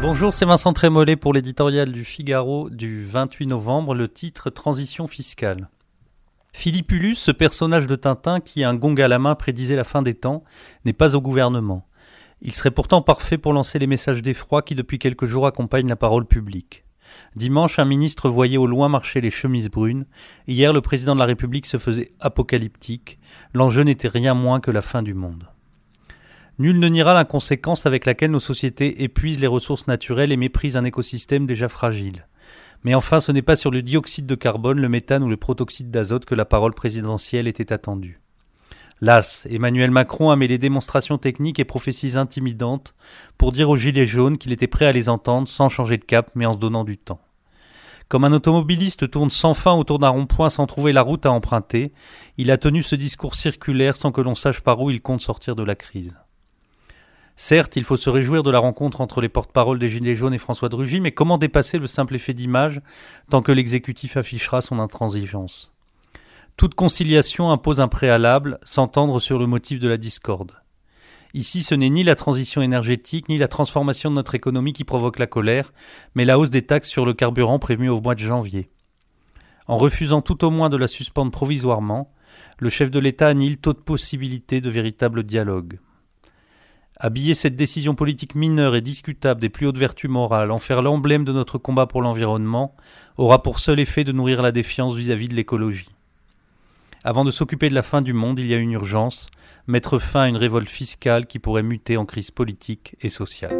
Bonjour, c'est Vincent Trémollet pour l'éditorial du Figaro du 28 novembre, le titre Transition fiscale. Philippe Ulus, ce personnage de Tintin qui, un gong à la main, prédisait la fin des temps, n'est pas au gouvernement. Il serait pourtant parfait pour lancer les messages d'effroi qui depuis quelques jours accompagnent la parole publique. Dimanche, un ministre voyait au loin marcher les chemises brunes. Hier, le président de la République se faisait apocalyptique. L'enjeu n'était rien moins que la fin du monde. Nul ne niera l'inconséquence avec laquelle nos sociétés épuisent les ressources naturelles et méprisent un écosystème déjà fragile. Mais enfin, ce n'est pas sur le dioxyde de carbone, le méthane ou le protoxyde d'azote que la parole présidentielle était attendue. Las, Emmanuel Macron a mis les démonstrations techniques et prophéties intimidantes pour dire aux Gilets jaunes qu'il était prêt à les entendre sans changer de cap mais en se donnant du temps. Comme un automobiliste tourne sans fin autour d'un rond-point sans trouver la route à emprunter, il a tenu ce discours circulaire sans que l'on sache par où il compte sortir de la crise. Certes, il faut se réjouir de la rencontre entre les porte-paroles des Gilets jaunes et François de Rugy, mais comment dépasser le simple effet d'image tant que l'exécutif affichera son intransigeance? Toute conciliation impose un préalable, s'entendre sur le motif de la discorde. Ici, ce n'est ni la transition énergétique, ni la transformation de notre économie qui provoque la colère, mais la hausse des taxes sur le carburant prévue au mois de janvier. En refusant tout au moins de la suspendre provisoirement, le chef de l'État annihile toute possibilité de véritable dialogue. Habiller cette décision politique mineure et discutable des plus hautes vertus morales, en faire l'emblème de notre combat pour l'environnement, aura pour seul effet de nourrir la défiance vis-à-vis de l'écologie. Avant de s'occuper de la fin du monde, il y a une urgence, mettre fin à une révolte fiscale qui pourrait muter en crise politique et sociale.